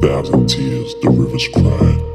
thousand tears, the river's cry.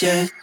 The